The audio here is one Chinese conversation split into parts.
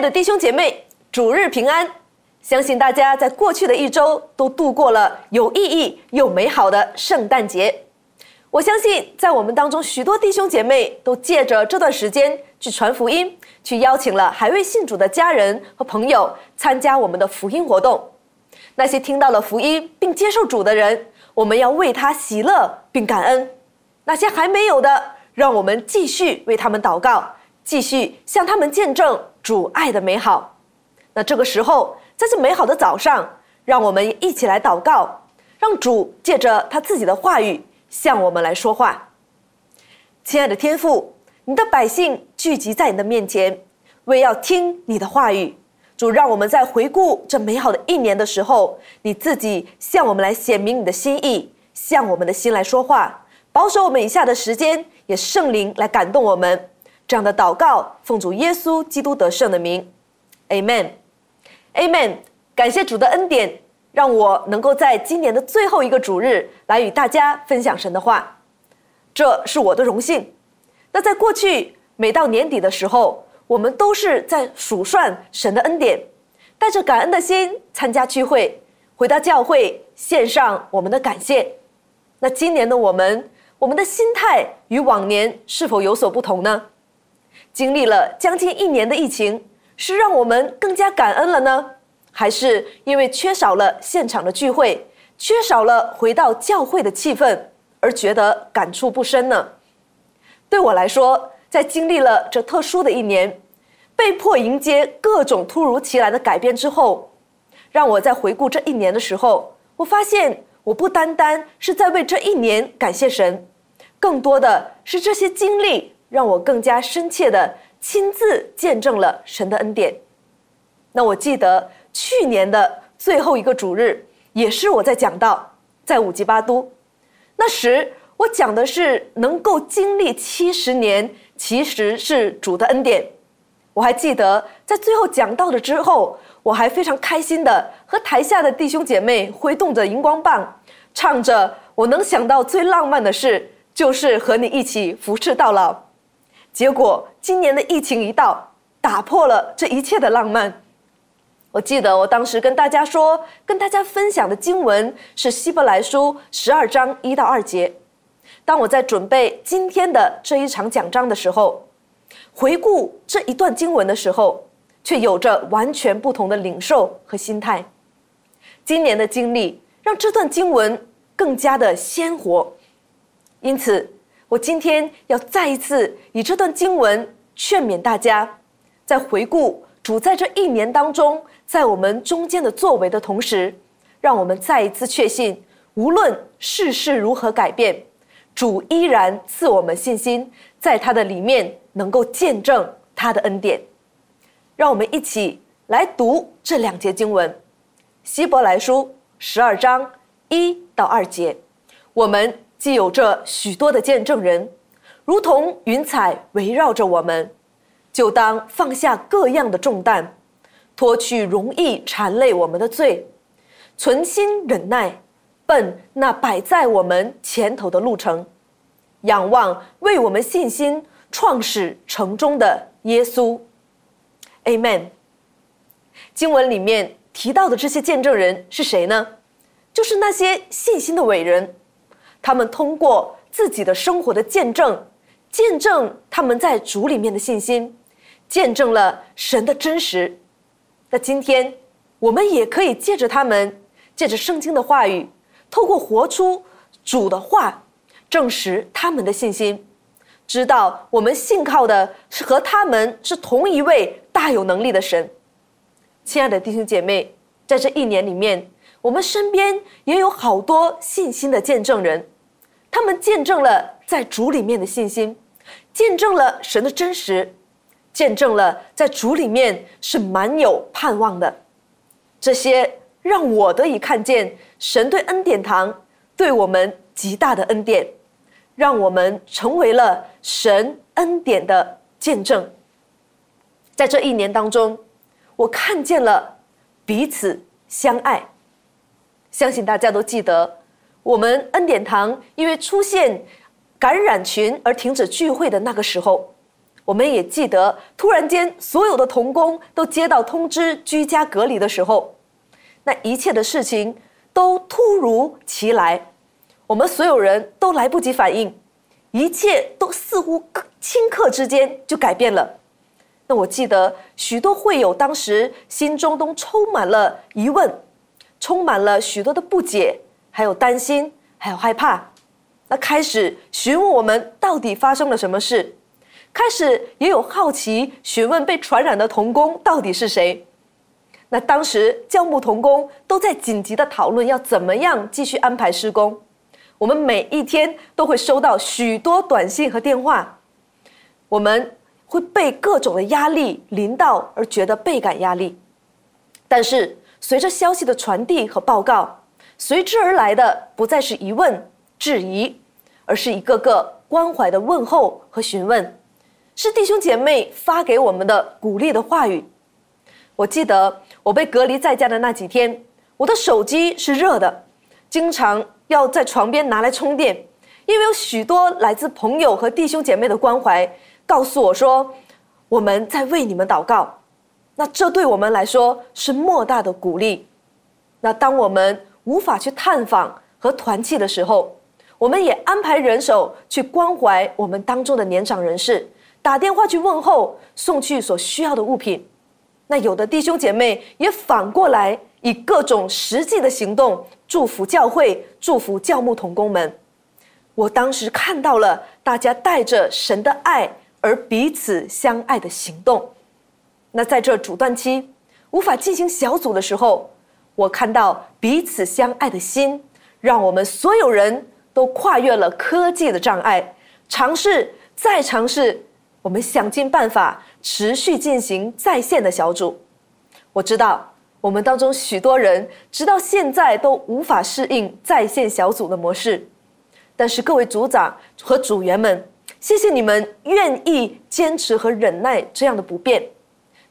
的弟兄姐妹，主日平安！相信大家在过去的一周都度过了有意义又美好的圣诞节。我相信，在我们当中许多弟兄姐妹都借着这段时间去传福音，去邀请了还未信主的家人和朋友参加我们的福音活动。那些听到了福音并接受主的人，我们要为他喜乐并感恩；那些还没有的，让我们继续为他们祷告，继续向他们见证主爱的美好。那这个时候，在这美好的早上，让我们一起来祷告，让主借着他自己的话语。向我们来说话，亲爱的天父，你的百姓聚集在你的面前，为要听你的话语。主，让我们在回顾这美好的一年的时候，你自己向我们来显明你的心意，向我们的心来说话，保守我们以下的时间，也圣灵来感动我们。这样的祷告，奉主耶稣基督得胜的名，Amen，Amen。感谢主的恩典。让我能够在今年的最后一个主日来与大家分享神的话，这是我的荣幸。那在过去，每到年底的时候，我们都是在数算神的恩典，带着感恩的心参加聚会，回到教会献上我们的感谢。那今年的我们，我们的心态与往年是否有所不同呢？经历了将近一年的疫情，是让我们更加感恩了呢？还是因为缺少了现场的聚会，缺少了回到教会的气氛，而觉得感触不深呢？对我来说，在经历了这特殊的一年，被迫迎接各种突如其来的改变之后，让我在回顾这一年的时候，我发现我不单单是在为这一年感谢神，更多的是这些经历让我更加深切的亲自见证了神的恩典。那我记得。去年的最后一个主日，也是我在讲到在五级八都，那时我讲的是能够经历七十年，其实是主的恩典。我还记得在最后讲到了之后，我还非常开心的和台下的弟兄姐妹挥动着荧光棒，唱着我能想到最浪漫的事，就是和你一起服侍到老。结果今年的疫情一到，打破了这一切的浪漫。我记得我当时跟大家说，跟大家分享的经文是希伯来书十二章一到二节。当我在准备今天的这一场讲章的时候，回顾这一段经文的时候，却有着完全不同的领受和心态。今年的经历让这段经文更加的鲜活，因此我今天要再一次以这段经文劝勉大家，在回顾主在这一年当中。在我们中间的作为的同时，让我们再一次确信，无论世事如何改变，主依然赐我们信心，在他的里面能够见证他的恩典。让我们一起来读这两节经文，《希伯来书》十二章一到二节。我们既有着许多的见证人，如同云彩围绕着我们，就当放下各样的重担。脱去容易缠累我们的罪，存心忍耐，奔那摆在我们前头的路程，仰望为我们信心创始成终的耶稣。Amen。经文里面提到的这些见证人是谁呢？就是那些信心的伟人，他们通过自己的生活的见证，见证他们在主里面的信心，见证了神的真实。那今天，我们也可以借着他们，借着圣经的话语，透过活出主的话，证实他们的信心，知道我们信靠的是和他们是同一位大有能力的神。亲爱的弟兄姐妹，在这一年里面，我们身边也有好多信心的见证人，他们见证了在主里面的信心，见证了神的真实。见证了在主里面是满有盼望的，这些让我得以看见神对恩典堂对我们极大的恩典，让我们成为了神恩典的见证。在这一年当中，我看见了彼此相爱。相信大家都记得，我们恩典堂因为出现感染群而停止聚会的那个时候。我们也记得，突然间所有的童工都接到通知居家隔离的时候，那一切的事情都突如其来，我们所有人都来不及反应，一切都似乎顷刻之间就改变了。那我记得许多会友当时心中都充满了疑问，充满了许多的不解，还有担心，还有害怕。那开始询问我们到底发生了什么事。开始也有好奇询问被传染的童工到底是谁。那当时教牧童工都在紧急的讨论要怎么样继续安排施工。我们每一天都会收到许多短信和电话，我们会被各种的压力临到而觉得倍感压力。但是随着消息的传递和报告，随之而来的不再是疑问质疑，而是一个个关怀的问候和询问。是弟兄姐妹发给我们的鼓励的话语。我记得我被隔离在家的那几天，我的手机是热的，经常要在床边拿来充电，因为有许多来自朋友和弟兄姐妹的关怀，告诉我说我们在为你们祷告。那这对我们来说是莫大的鼓励。那当我们无法去探访和团契的时候，我们也安排人手去关怀我们当中的年长人士。打电话去问候，送去所需要的物品。那有的弟兄姐妹也反过来以各种实际的行动祝福教会，祝福教牧同工们。我当时看到了大家带着神的爱而彼此相爱的行动。那在这阻断期无法进行小组的时候，我看到彼此相爱的心，让我们所有人都跨越了科技的障碍，尝试再尝试。我们想尽办法持续进行在线的小组。我知道我们当中许多人直到现在都无法适应在线小组的模式，但是各位组长和组员们，谢谢你们愿意坚持和忍耐这样的不便，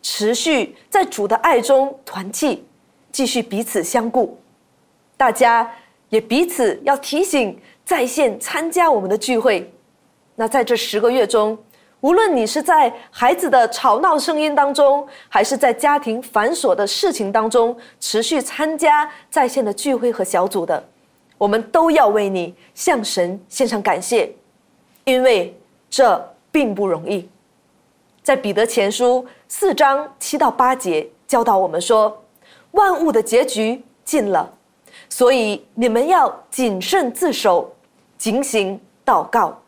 持续在主的爱中团契，继续彼此相顾。大家也彼此要提醒在线参加我们的聚会。那在这十个月中。无论你是在孩子的吵闹声音当中，还是在家庭繁琐的事情当中持续参加在线的聚会和小组的，我们都要为你向神献上感谢，因为这并不容易。在彼得前书四章七到八节教导我们说，万物的结局近了，所以你们要谨慎自守，警醒祷告。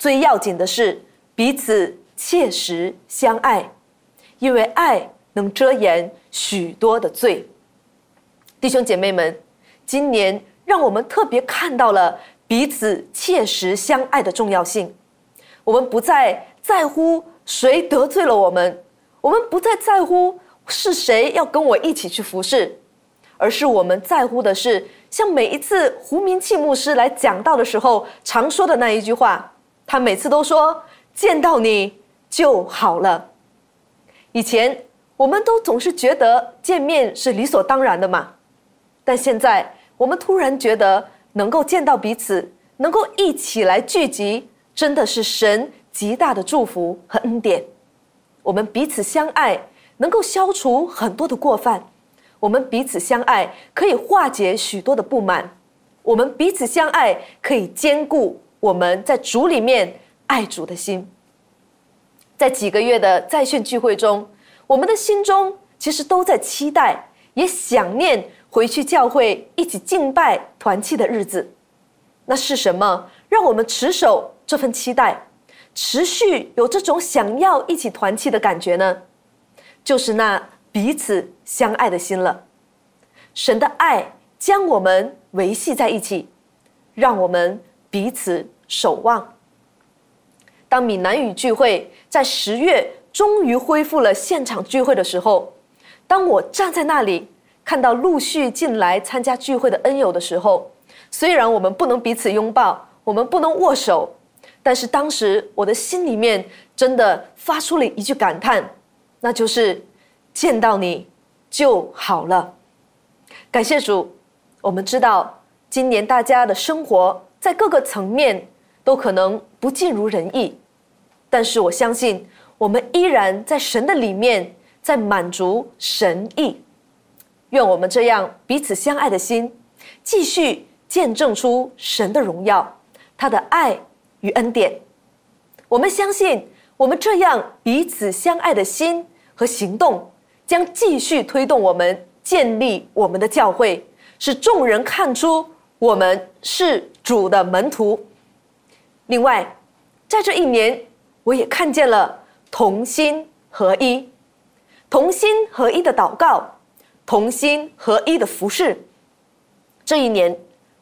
最要紧的是。彼此切实相爱，因为爱能遮掩许多的罪。弟兄姐妹们，今年让我们特别看到了彼此切实相爱的重要性。我们不再在乎谁得罪了我们，我们不再在乎是谁要跟我一起去服侍，而是我们在乎的是，像每一次胡明器牧师来讲道的时候常说的那一句话，他每次都说。见到你就好了。以前我们都总是觉得见面是理所当然的嘛，但现在我们突然觉得能够见到彼此，能够一起来聚集，真的是神极大的祝福和恩典。我们彼此相爱，能够消除很多的过犯；我们彼此相爱，可以化解许多的不满；我们彼此相爱，可以兼顾我们在主里面。爱主的心，在几个月的在线聚会中，我们的心中其实都在期待，也想念回去教会一起敬拜团契的日子。那是什么让我们持守这份期待，持续有这种想要一起团契的感觉呢？就是那彼此相爱的心了。神的爱将我们维系在一起，让我们彼此守望。当闽南语聚会在十月终于恢复了现场聚会的时候，当我站在那里看到陆续进来参加聚会的恩友的时候，虽然我们不能彼此拥抱，我们不能握手，但是当时我的心里面真的发出了一句感叹，那就是见到你就好了。感谢主，我们知道今年大家的生活在各个层面都可能不尽如人意。但是我相信，我们依然在神的里面，在满足神意。愿我们这样彼此相爱的心，继续见证出神的荣耀，他的爱与恩典。我们相信，我们这样彼此相爱的心和行动，将继续推动我们建立我们的教会，使众人看出我们是主的门徒。另外，在这一年，我也看见了同心合一、同心合一的祷告。同心合一的服饰。这一年，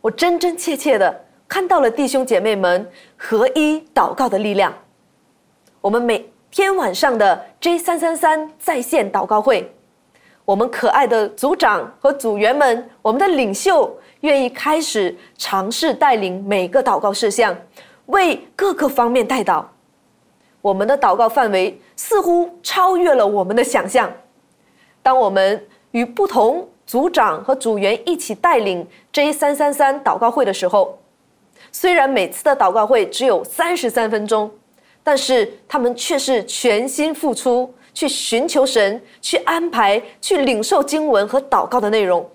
我真真切切的看到了弟兄姐妹们合一祷告的力量。我们每天晚上的 J 三三三在线祷告会，我们可爱的组长和组员们，我们的领袖愿意开始尝试带领每个祷告事项，为各个方面带祷。我们的祷告范围似乎超越了我们的想象。当我们与不同组长和组员一起带领 J 三三三祷告会的时候，虽然每次的祷告会只有三十三分钟，但是他们却是全心付出，去寻求神，去安排，去领受经文和祷告的内容。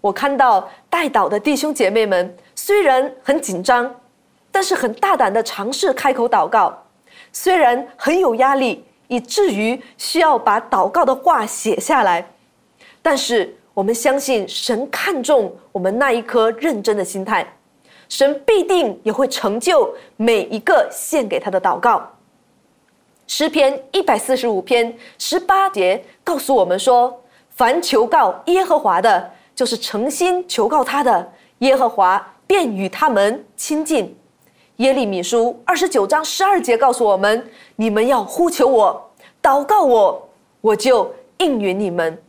我看到带祷的弟兄姐妹们虽然很紧张，但是很大胆的尝试开口祷告，虽然很有压力，以至于需要把祷告的话写下来。但是我们相信神看重我们那一颗认真的心态，神必定也会成就每一个献给他的祷告。诗篇一百四十五篇十八节告诉我们说：“凡求告耶和华的，就是诚心求告他的，耶和华便与他们亲近。”耶利米书二十九章十二节告诉我们：“你们要呼求我，祷告我，我就应允你们。”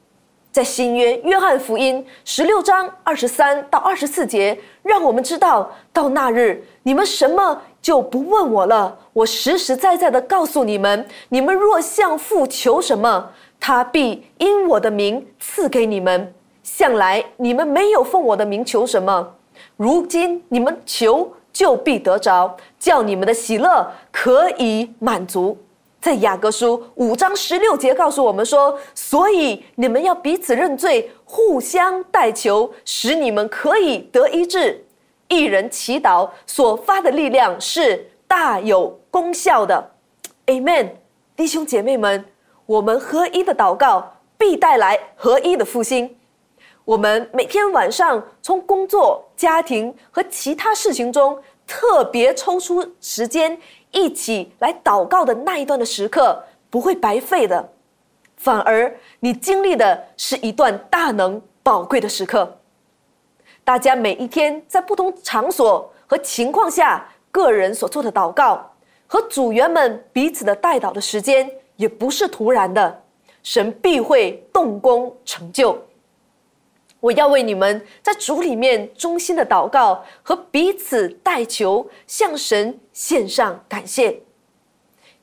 在新约约翰福音十六章二十三到二十四节，让我们知道，到那日你们什么就不问我了。我实实在在的告诉你们：你们若向父求什么，他必因我的名赐给你们。向来你们没有奉我的名求什么，如今你们求就必得着，叫你们的喜乐可以满足。在雅各书五章十六节告诉我们说：“所以你们要彼此认罪，互相代求，使你们可以得医治。一人祈祷所发的力量是大有功效的。” Amen，弟兄姐妹们，我们合一的祷告必带来合一的复兴。我们每天晚上从工作、家庭和其他事情中特别抽出时间。一起来祷告的那一段的时刻不会白费的，反而你经历的是一段大能宝贵的时刻。大家每一天在不同场所和情况下，个人所做的祷告和组员们彼此的带祷的时间，也不是突然的，神必会动工成就。我要为你们在主里面衷心的祷告和彼此代求，向神献上感谢，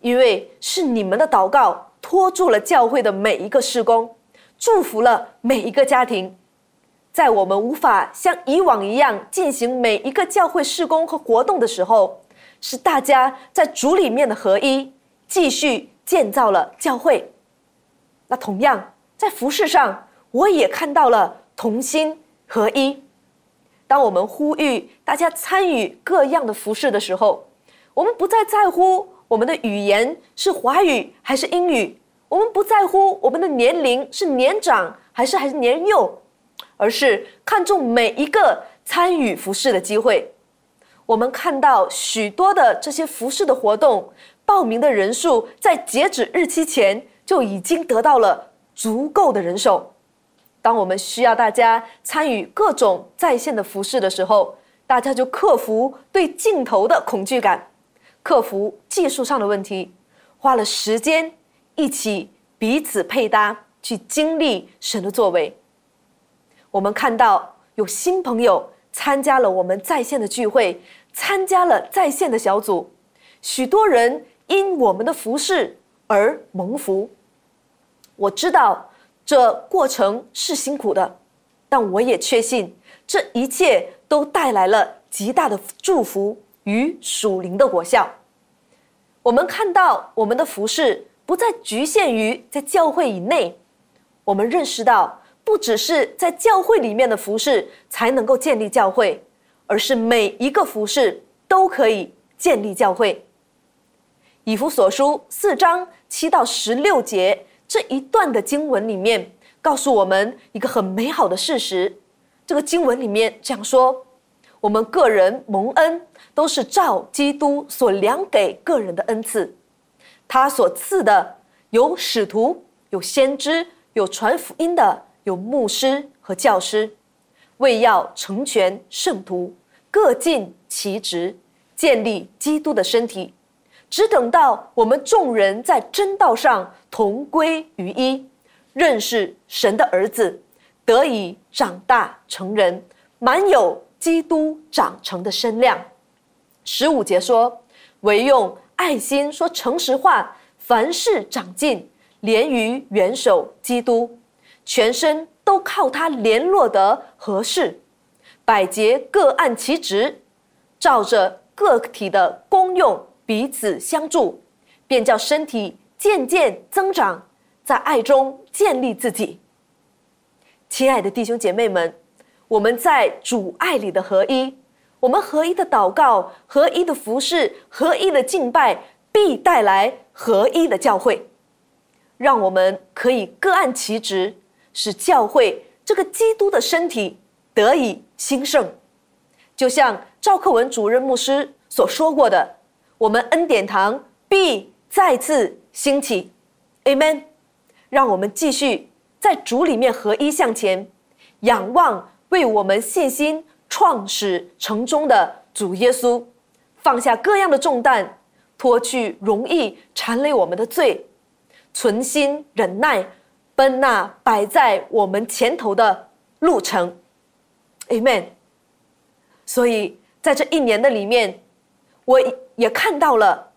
因为是你们的祷告托住了教会的每一个施工，祝福了每一个家庭。在我们无法像以往一样进行每一个教会施工和活动的时候，是大家在主里面的合一，继续建造了教会。那同样在服饰上，我也看到了。同心合一。当我们呼吁大家参与各样的服饰的时候，我们不再在乎我们的语言是华语还是英语，我们不在乎我们的年龄是年长还是还是年幼，而是看重每一个参与服饰的机会。我们看到许多的这些服饰的活动，报名的人数在截止日期前就已经得到了足够的人手。当我们需要大家参与各种在线的服饰的时候，大家就克服对镜头的恐惧感，克服技术上的问题，花了时间一起彼此配搭，去经历神的作为。我们看到有新朋友参加了我们在线的聚会，参加了在线的小组，许多人因我们的服饰而蒙福。我知道。这过程是辛苦的，但我也确信这一切都带来了极大的祝福与属灵的果效。我们看到我们的服饰不再局限于在教会以内，我们认识到不只是在教会里面的服饰才能够建立教会，而是每一个服饰都可以建立教会。以弗所书四章七到十六节这一段的经文里面，告诉我们一个很美好的事实。这个经文里面这样说，我们个人蒙恩都是照基督所量给个人的恩赐，他所赐的有使徒、有先知、有传福音的、有牧师和教师，为要成全圣徒，各尽其职，建立基督的身体。只等到我们众人在真道上同归于一，认识神的儿子，得以长大成人，满有基督长成的身量。十五节说：“唯用爱心说诚实话，凡事长进，连于元首基督，全身都靠他联络得合适，百节各按其职，照着个体的功用。”彼此相助，便叫身体渐渐增长，在爱中建立自己。亲爱的弟兄姐妹们，我们在主爱里的合一，我们合一的祷告、合一的服饰、合一的敬拜，必带来合一的教会。让我们可以各按其职，使教会这个基督的身体得以兴盛。就像赵克文主任牧师所说过的。我们恩典堂必再次兴起，Amen。让我们继续在主里面合一向前，仰望为我们信心创始成终的主耶稣，放下各样的重担，脱去容易缠累我们的罪，存心忍耐，奔那摆在我们前头的路程，Amen。所以在这一年的里面，我。也看到了，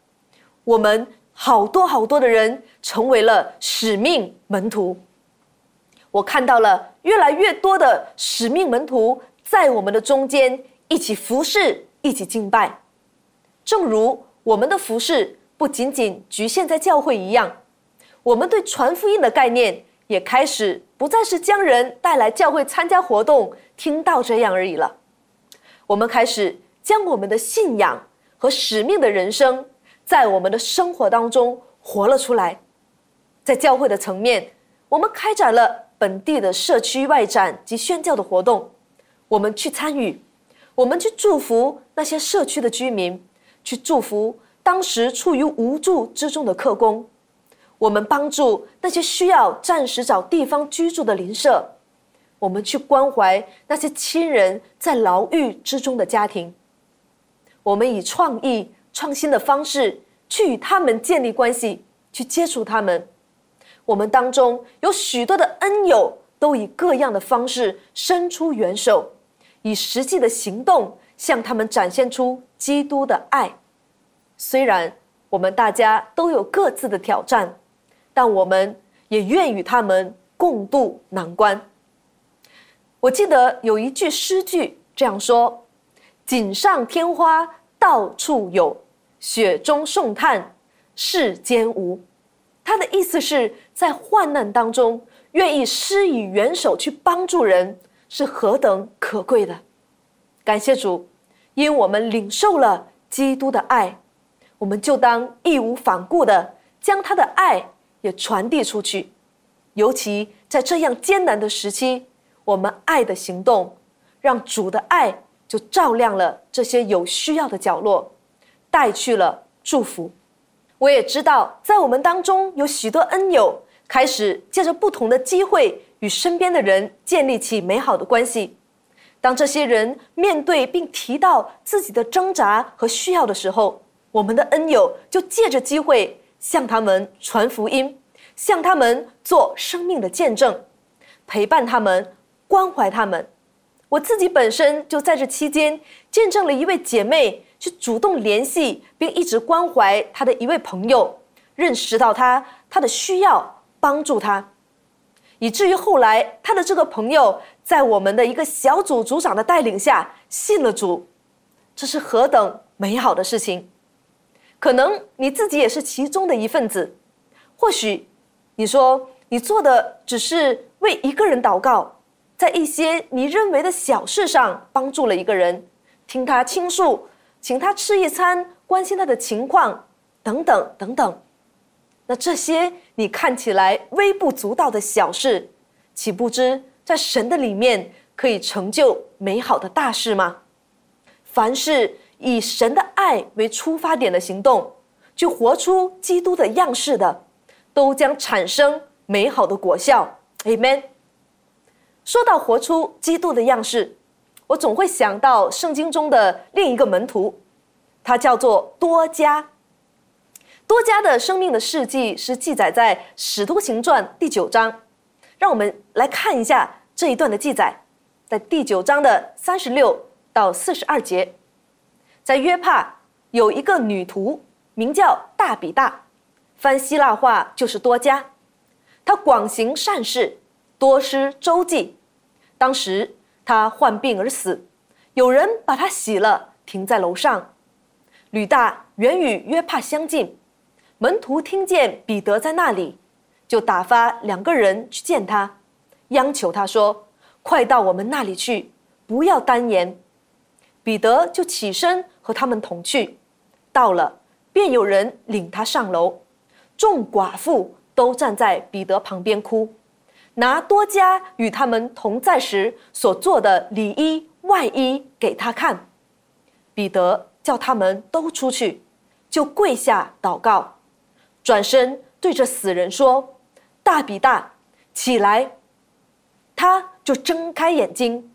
我们好多好多的人成为了使命门徒。我看到了越来越多的使命门徒在我们的中间一起服侍，一起敬拜。正如我们的服侍不仅仅局限在教会一样，我们对传福音的概念也开始不再是将人带来教会参加活动、听到这样而已了。我们开始将我们的信仰。和使命的人生，在我们的生活当中活了出来。在教会的层面，我们开展了本地的社区外展及宣教的活动。我们去参与，我们去祝福那些社区的居民，去祝福当时处于无助之中的客工。我们帮助那些需要暂时找地方居住的邻舍。我们去关怀那些亲人在牢狱之中的家庭。我们以创意、创新的方式去与他们建立关系，去接触他们。我们当中有许多的恩友，都以各样的方式伸出援手，以实际的行动向他们展现出基督的爱。虽然我们大家都有各自的挑战，但我们也愿与他们共度难关。我记得有一句诗句这样说。锦上添花到处有，雪中送炭世间无。他的意思是在患难当中，愿意施以援手去帮助人，是何等可贵的。感谢主，因我们领受了基督的爱，我们就当义无反顾的将他的爱也传递出去。尤其在这样艰难的时期，我们爱的行动，让主的爱。就照亮了这些有需要的角落，带去了祝福。我也知道，在我们当中有许多恩友，开始借着不同的机会与身边的人建立起美好的关系。当这些人面对并提到自己的挣扎和需要的时候，我们的恩友就借着机会向他们传福音，向他们做生命的见证，陪伴他们，关怀他们。我自己本身就在这期间见证了一位姐妹去主动联系并一直关怀她的一位朋友，认识到他他的需要，帮助他，以至于后来他的这个朋友在我们的一个小组组长的带领下信了主，这是何等美好的事情！可能你自己也是其中的一份子。或许你说你做的只是为一个人祷告，在一些你认为的小事上帮助了一个人，听他倾诉，请他吃一餐，关心他的情况，等等等等。那这些你看起来微不足道的小事，岂不知在神的里面可以成就美好的大事吗？凡是以神的爱为出发点的行动，去活出基督的样式的，都将产生美好的果效。Amen。说到活出基督的样式，我总会想到圣经中的另一个门徒，他叫做多加。多加的生命的事迹是记载在《使徒行传》第九章，让我们来看一下这一段的记载，在第九章的三十六到四十二节，在约帕有一个女徒名叫大比大，翻希腊话就是多加，她广行善事，多施周济。当时他患病而死，有人把他洗了，停在楼上。吕大原与约帕相近。门徒听见彼得在那里，就打发两个人去见他，央求他说：“快到我们那里去，不要单言。”彼得就起身和他们同去。到了，便有人领他上楼，众寡妇都站在彼得旁边哭，拿多加与他们同在时所做的里衣外衣给他看。彼得叫他们都出去，就跪下祷告。转身对着死人说：“大比大，起来！”他就睁开眼睛，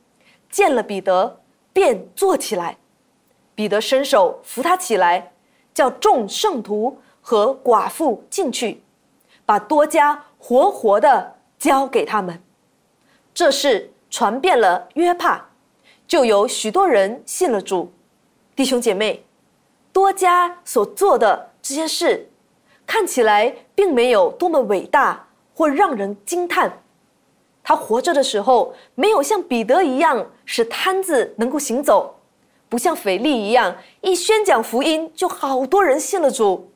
见了彼得，便坐起来。彼得伸手扶他起来，叫众圣徒和寡妇进去，把多加活活的交给他们。这事传遍了约帕，就有许多人信了主。弟兄姐妹，多加所做的这些事。看起来并没有多么伟大或让人惊叹。他活着的时候，没有像彼得一样使摊子能够行走，不像腓力一样一宣讲福音就好多人信了主。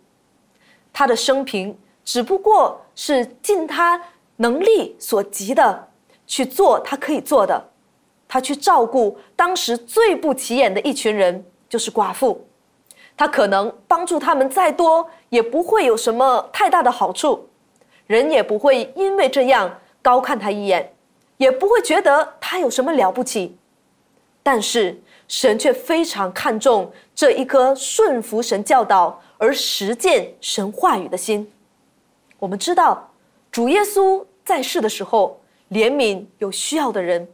他的生平只不过是尽他能力所及的去做他可以做的，他去照顾当时最不起眼的一群人，就是寡妇。他可能帮助他们再多，也不会有什么太大的好处，人也不会因为这样高看他一眼，也不会觉得他有什么了不起。但是神却非常看重这一颗顺服神教导而实践神话语的心。我们知道，主耶稣在世的时候，怜悯有需要的人，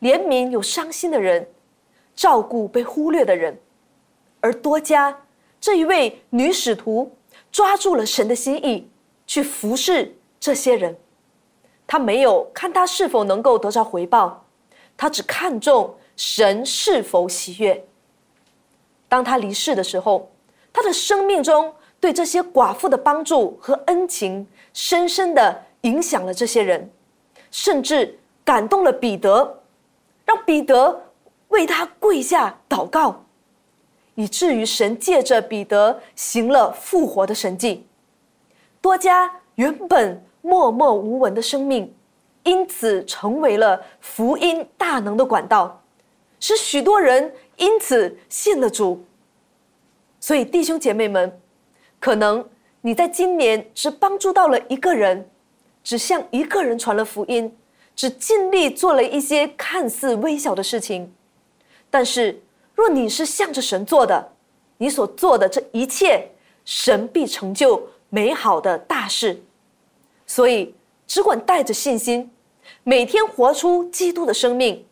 怜悯有伤心的人，照顾被忽略的人。而多加这一位女使徒抓住了神的心意，去服侍这些人。他没有看他是否能够得到回报，他只看重神是否喜悦。当他离世的时候，他的生命中对这些寡妇的帮助和恩情，深深的影响了这些人，甚至感动了彼得，让彼得为他跪下祷告。以至于神借着彼得行了复活的神迹，多加原本默默无闻的生命，因此成为了福音大能的管道，使许多人因此信了主。所以弟兄姐妹们，可能你在今年只帮助到了一个人，只向一个人传了福音，只尽力做了一些看似微小的事情，但是。若你是向着神做的，你所做的这一切，神必成就美好的大事。所以，只管带着信心，每天活出基督的生命，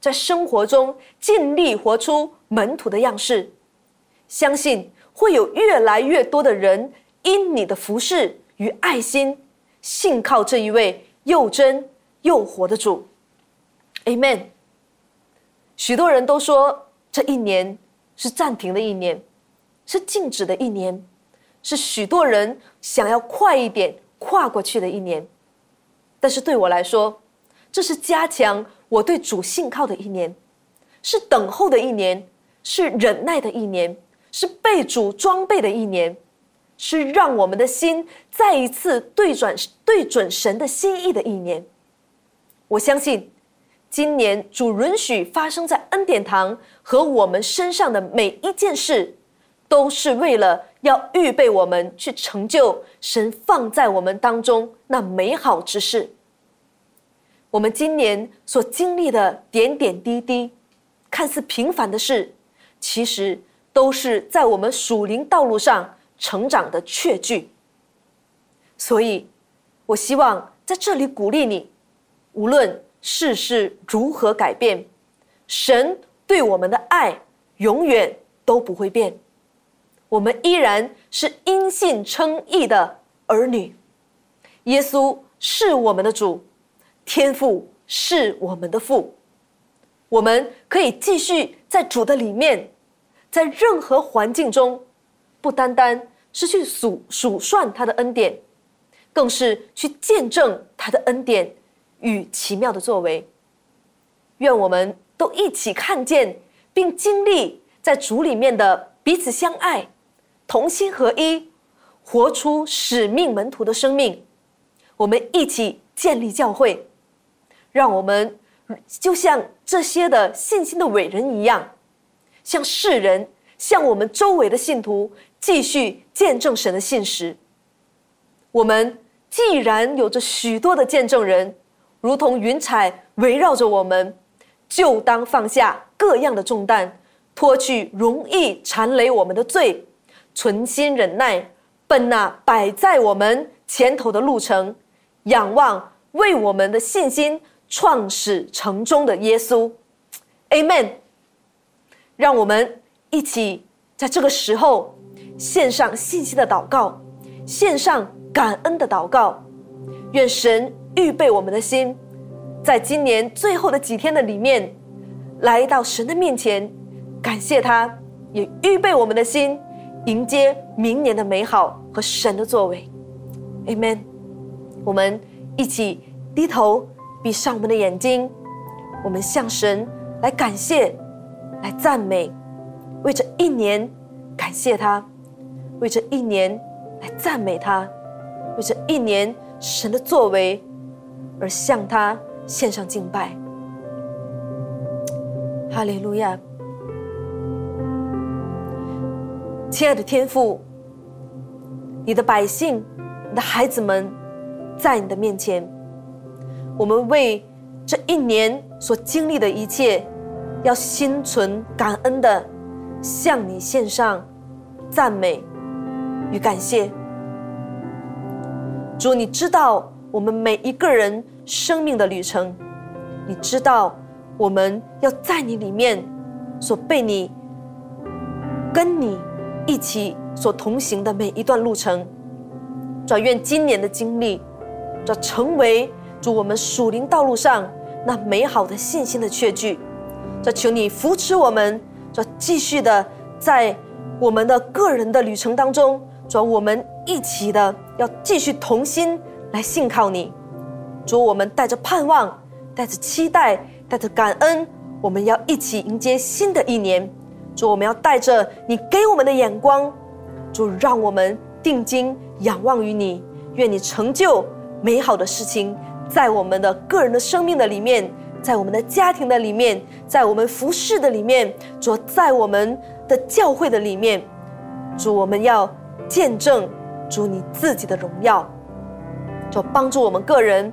在生活中尽力活出门徒的样式。相信会有越来越多的人因你的服侍与爱心，信靠这一位又真又活的主。Amen。许多人都说。这一年是暂停的一年，是静止的一年，是许多人想要快一点跨过去的一年。但是对我来说，这是加强我对主信靠的一年，是等候的一年，是忍耐的一年，是被主装备的一年，是让我们的心再一次对转对准神的心意的一年。我相信，今年主允许发生在恩典堂和我们身上的每一件事，都是为了要预备我们去成就神放在我们当中那美好之事。我们今年所经历的点点滴滴，看似平凡的事，其实都是在我们属灵道路上成长的确据。所以，我希望在这里鼓励你。无论世事如何改变，神对我们的爱永远都不会变。我们依然是因信称义的儿女。耶稣是我们的主，天父是我们的父。我们可以继续在主的里面，在任何环境中，不单单是去数数算他的恩典，更是去见证他的恩典。与奇妙的作为，愿我们都一起看见并经历在主里面的彼此相爱、同心合一，活出使命门徒的生命。我们一起建立教会，让我们就像这些的信心的伟人一样，向世人、向我们周围的信徒继续见证神的信实。我们既然有着许多的见证人。如同云彩围绕着我们，就当放下各样的重担，脱去容易缠累我们的罪，存心忍耐，奔那摆在我们前头的路程，仰望为我们的信心创始成终的耶稣。Amen。让我们一起在这个时候献上信心的祷告，献上感恩的祷告，愿神。预备我们的心，在今年最后的几天的里面，来到神的面前，感谢他，也预备我们的心，迎接明年的美好和神的作为。Amen。我们一起低头，闭上我们的眼睛，我们向神来感谢，来赞美，为这一年感谢他，为这一年来赞美他，为这一年神的作为。而向他献上敬拜，哈利路亚！亲爱的天父，你的百姓，你的孩子们，在你的面前，我们为这一年所经历的一切，要心存感恩的向你献上赞美与感谢。主，你知道。我们每一个人生命的旅程，你知道，我们要在你里面所被你跟你一起所同行的每一段路程。转愿今年的经历，这成为主我们属灵道路上那美好的信心的确据。这求你扶持我们，这继续的在我们的个人的旅程当中，主我们一起的要继续同心。来信靠你，主，我们带着盼望，带着期待，带着感恩，我们要一起迎接新的一年。主，我们要带着你给我们的眼光，主，让我们定睛仰望于你。愿你成就美好的事情，在我们的个人的生命的里面，在我们的家庭的里面，在我们服饰的里面，主，在我们的教会的里面，主，我们要见证主你自己的荣耀。就帮助我们个人，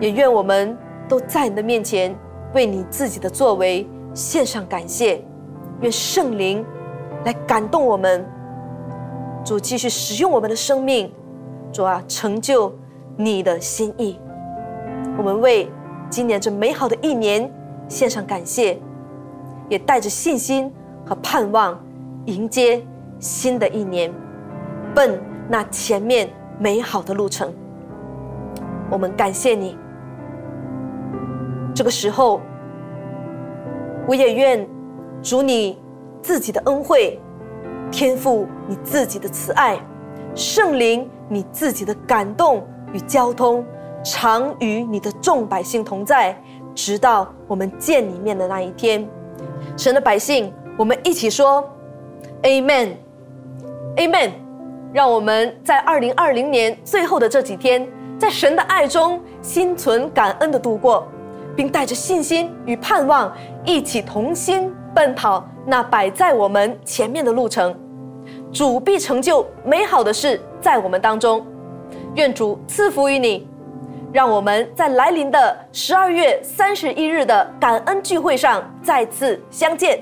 也愿我们都在你的面前，为你自己的作为献上感谢。愿圣灵来感动我们，主继续使用我们的生命，主啊，成就你的心意。我们为今年这美好的一年献上感谢，也带着信心和盼望迎接新的一年，奔那前面美好的路程。我们感谢你。这个时候，我也愿主你自己的恩惠，天赋你自己的慈爱，圣灵你自己的感动与交通，常与你的众百姓同在，直到我们见你面的那一天。神的百姓，我们一起说 Amen，Amen。让我们在二零二零年最后的这几天，在神的爱中心存感恩的度过，并带着信心与盼望，一起同心奔跑那摆在我们前面的路程。主必成就美好的事在我们当中。愿主赐福于你。让我们在来临的十二月三十一日的感恩聚会上再次相见。